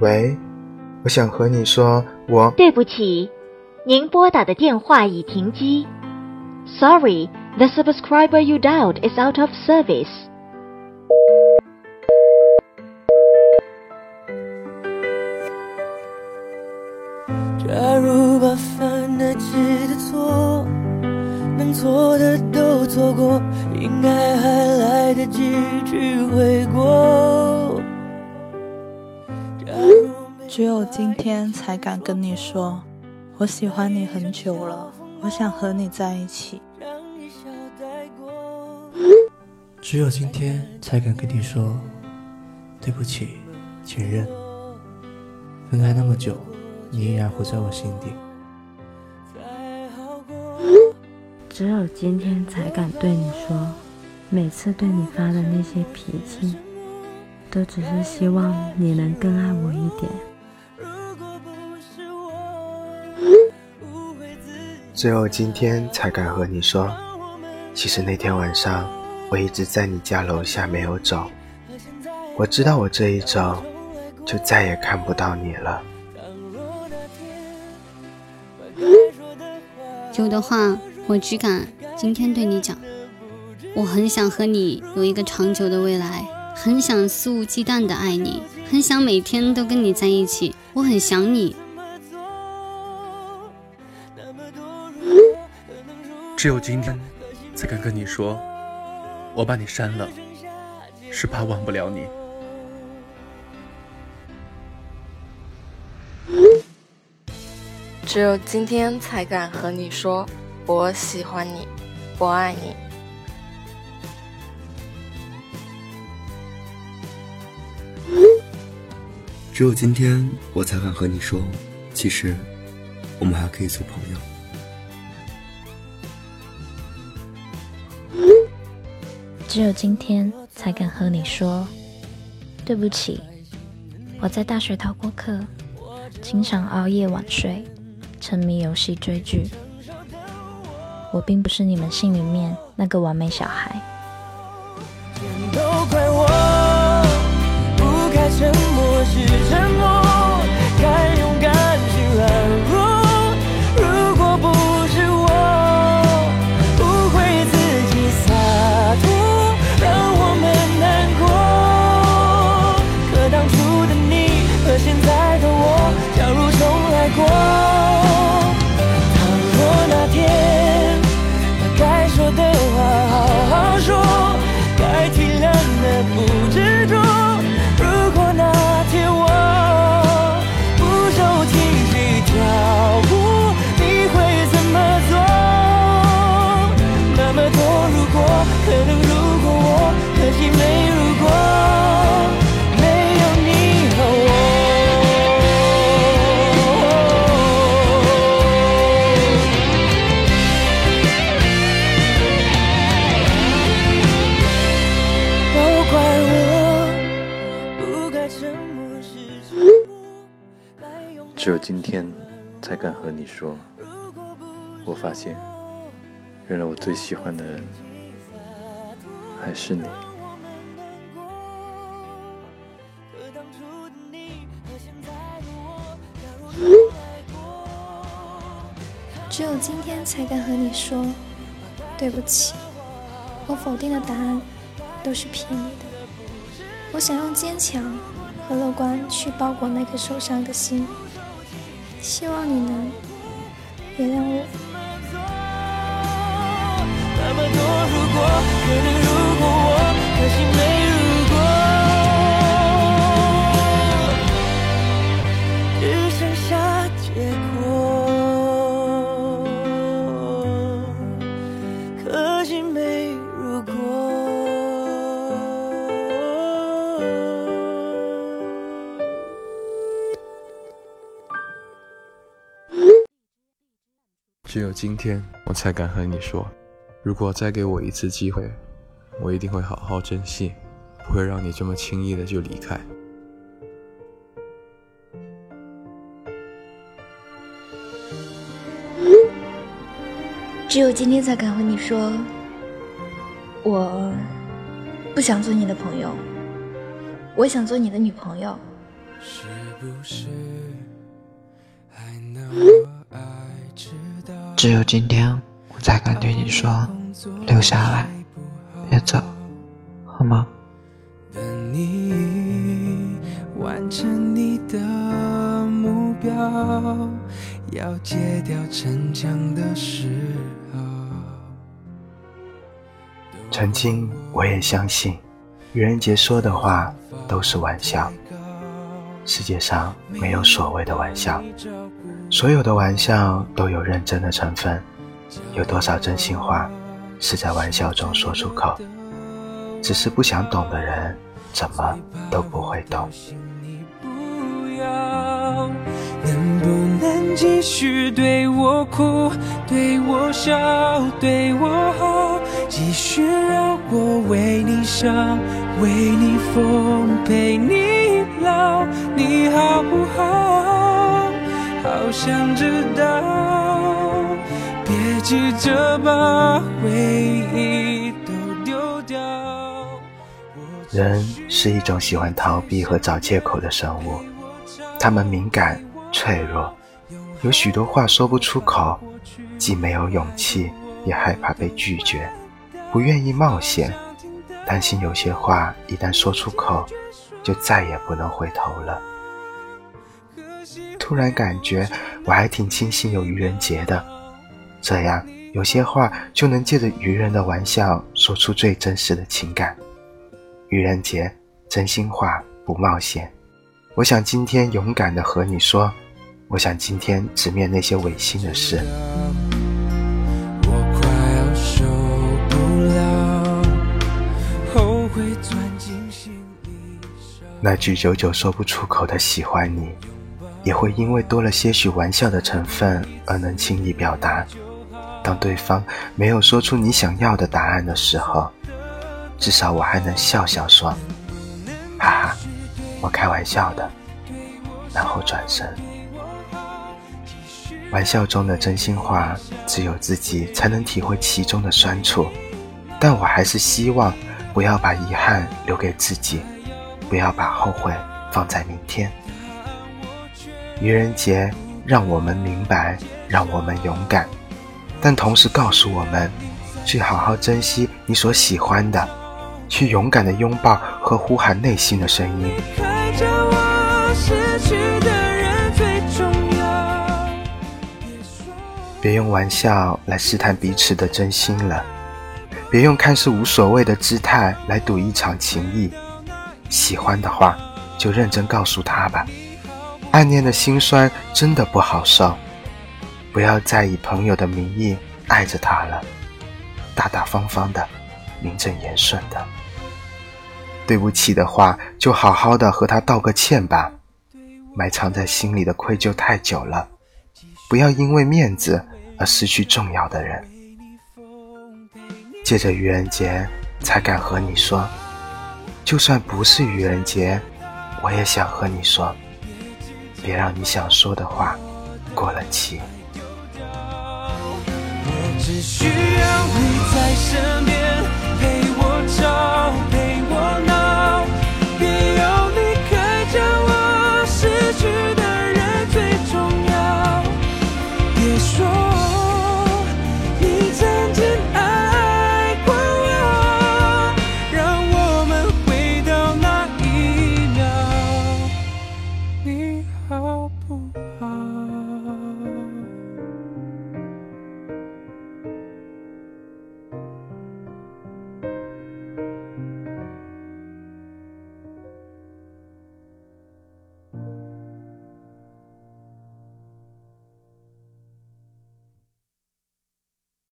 喂，我想和你说，我对不起，您拨打的电话已停机。Sorry, the subscriber you dialed is out of service. 假如把犯得起的错，能错的都错过，应该还来得及去悔过。只有今天才敢跟你说，我喜欢你很久了，我想和你在一起。让一笑带过。只有今天才敢跟你说，对不起，前任。分开那么久，你依然活在我心底。只有今天才敢对你说，每次对你发的那些脾气，都只是希望你能更爱我一点。只有今天才敢和你说，其实那天晚上我一直在你家楼下没有走，我知道我这一走就再也看不到你了。有的话，我只敢今天对你讲。我很想和你有一个长久的未来，很想肆无忌惮的爱你，很想每天都跟你在一起。我很想你，只有今天才敢跟你说，我把你删了，是怕忘不了你。只有今天才敢和你说，我喜欢你，我爱你。只有今天我才敢和你说，其实我们还可以做朋友。只有今天才敢和你说，对不起，我在大学逃过课，经常熬夜晚睡，沉迷游戏追剧。我并不是你们心里面那个完美小孩。都怪我，不该沉默是沉默，该只有今天才敢和你说，我发现，原来我最喜欢的人还是你。只有今天才敢和你说，对不起，我否定的答案都是骗你的。我想用坚强和乐观去包裹那颗受伤的心，希望你能原谅我。那么多如果，可能只有今天，我才敢和你说，如果再给我一次机会，我一定会好好珍惜，不会让你这么轻易的就离开。只有今天才敢和你说，我不想做你的朋友，我想做你的女朋友。是只有今天，我才敢对你说，留下来，别走，好吗？等你完成你的目标，要戒掉逞强的时候。曾经我也相信，愚人节说的话都是玩笑。世界上没有所谓的玩笑，所有的玩笑都有认真的成分。有多少真心话是在玩笑中说出口？只是不想懂的人，怎么都不会懂。能不能继续对我哭，对我笑，对我好？继续让我为你伤，为你疯，陪你。你好不好？好想知道。别急着把回忆都丢掉。人是一种喜欢逃避和找借口的生物，他们敏感、脆弱，有许多话说不出口，既没有勇气，也害怕被拒绝，不愿意冒险，担心有些话一旦说出口。就再也不能回头了。突然感觉我还挺庆幸有愚人节的，这样有些话就能借着愚人的玩笑说出最真实的情感。愚人节，真心话不冒险。我想今天勇敢的和你说，我想今天直面那些违心的事。那句久久说不出口的喜欢你，也会因为多了些许玩笑的成分而能轻易表达。当对方没有说出你想要的答案的时候，至少我还能笑笑说：“哈哈，我开玩笑的。”然后转身。玩笑中的真心话，只有自己才能体会其中的酸楚。但我还是希望不要把遗憾留给自己。不要把后悔放在明天。愚人节让我们明白，让我们勇敢，但同时告诉我们，去好好珍惜你所喜欢的，去勇敢的拥抱和呼喊内心的声音。别用玩笑来试探彼此的真心了，别用看似无所谓的姿态来赌一场情谊。喜欢的话，就认真告诉他吧。暗恋的心酸真的不好受，不要再以朋友的名义爱着他了，大大方方的，名正言顺的。对不起的话，就好好的和他道个歉吧。埋藏在心里的愧疚太久了，不要因为面子而失去重要的人。借着愚人节，才敢和你说。就算不是愚人节，我也想和你说，别让你想说的话过了期。我只需要你在身边。